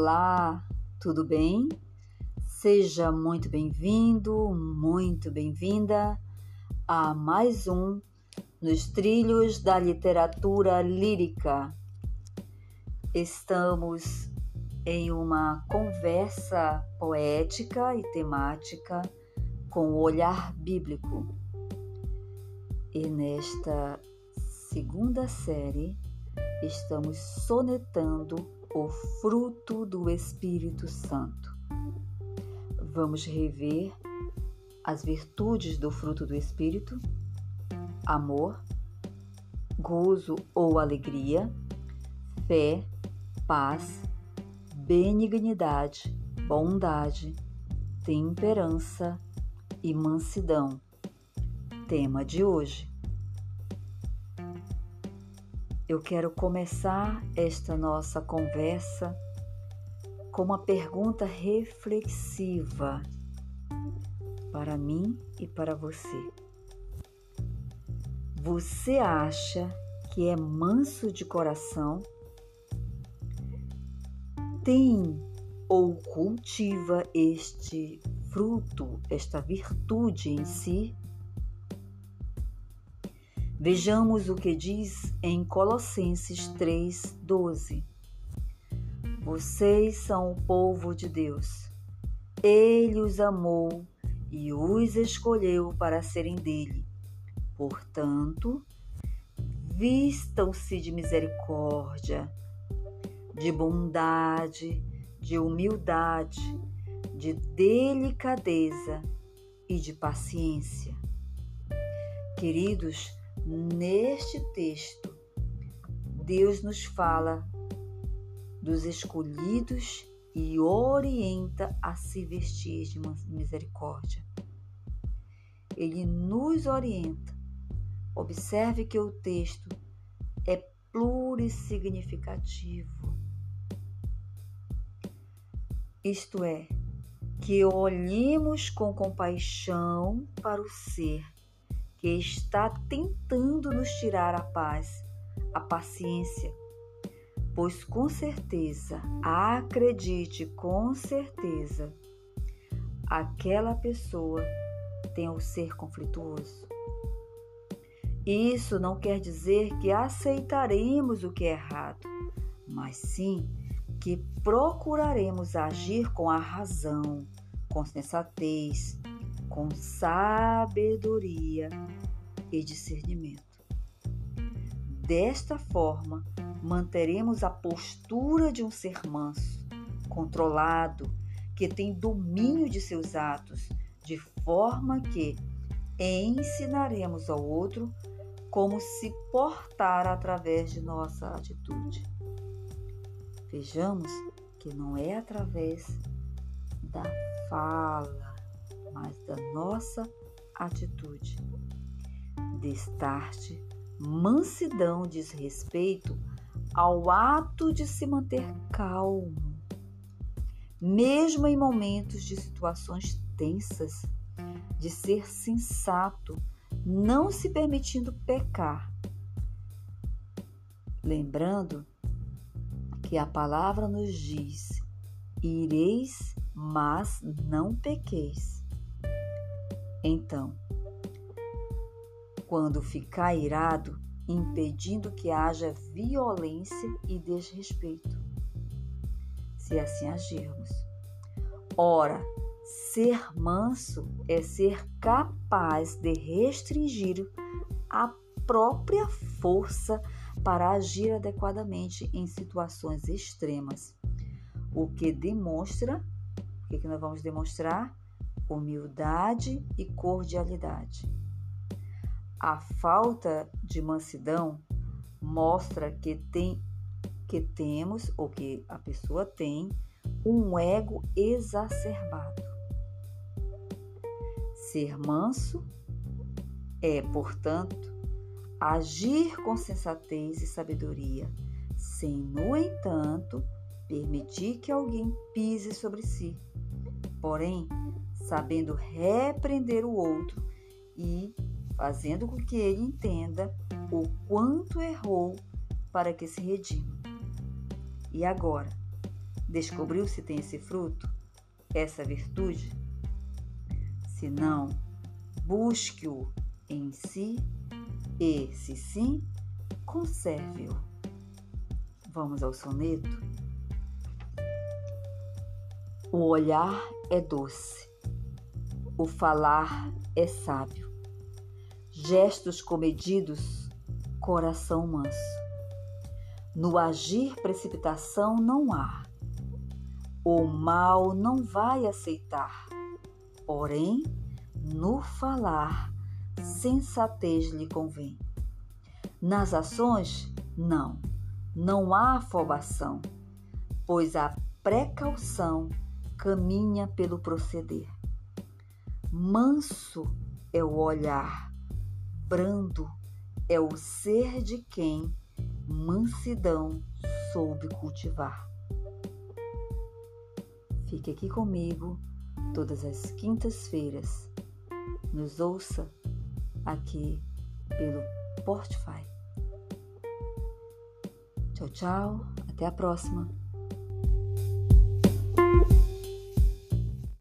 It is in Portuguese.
Olá, tudo bem? Seja muito bem-vindo, muito bem-vinda a mais um Nos Trilhos da Literatura Lírica. Estamos em uma conversa poética e temática com o olhar bíblico. E nesta segunda série, estamos sonetando o fruto do Espírito Santo. Vamos rever as virtudes do fruto do Espírito: amor, gozo ou alegria, fé, paz, benignidade, bondade, temperança e mansidão. Tema de hoje. Eu quero começar esta nossa conversa com uma pergunta reflexiva para mim e para você. Você acha que é manso de coração? Tem ou cultiva este fruto, esta virtude em si? Vejamos o que diz em Colossenses 3:12. Vocês são o povo de Deus. Ele os amou e os escolheu para serem dele. Portanto, vistam-se de misericórdia, de bondade, de humildade, de delicadeza e de paciência. Queridos, Neste texto, Deus nos fala dos escolhidos e orienta a se vestir de misericórdia. Ele nos orienta. Observe que o texto é plurissignificativo. Isto é, que olhemos com compaixão para o ser que está tentando nos tirar a paz, a paciência. Pois com certeza, acredite com certeza, aquela pessoa tem o ser conflituoso. Isso não quer dizer que aceitaremos o que é errado, mas sim que procuraremos agir com a razão, com sensatez, com sabedoria e discernimento. Desta forma, manteremos a postura de um ser manso, controlado, que tem domínio de seus atos, de forma que ensinaremos ao outro como se portar através de nossa atitude. Vejamos que não é através da fala, mas da nossa atitude. Destarte, mansidão diz respeito ao ato de se manter calmo, mesmo em momentos de situações tensas, de ser sensato, não se permitindo pecar. Lembrando que a palavra nos diz: ireis, mas não pequeis. Então, quando ficar irado, impedindo que haja violência e desrespeito, se assim agirmos. Ora, ser manso é ser capaz de restringir a própria força para agir adequadamente em situações extremas, o que demonstra, o que, nós vamos demonstrar? Humildade e cordialidade. A falta de mansidão mostra que tem que temos ou que a pessoa tem um ego exacerbado. Ser manso é, portanto, agir com sensatez e sabedoria, sem, no entanto, permitir que alguém pise sobre si. Porém, sabendo repreender o outro e fazendo com que ele entenda o quanto errou para que se redima. E agora, Descobriu se tem esse fruto, essa virtude? Se não, busque-o em si e, se sim, conserve-o. Vamos ao soneto? O olhar é doce, o falar é sábio, gestos comedidos, coração manso. No agir precipitação não há, o mal não vai aceitar, porém, no falar, sensatez lhe convém. Nas ações, não, não há afobação, pois a precaução caminha pelo proceder. Manso é o olhar, brando é o ser de quem mansidão soube cultivar. Fique aqui comigo todas as quintas-feiras. Nos ouça aqui pelo Spotify. Tchau, tchau. Até a próxima.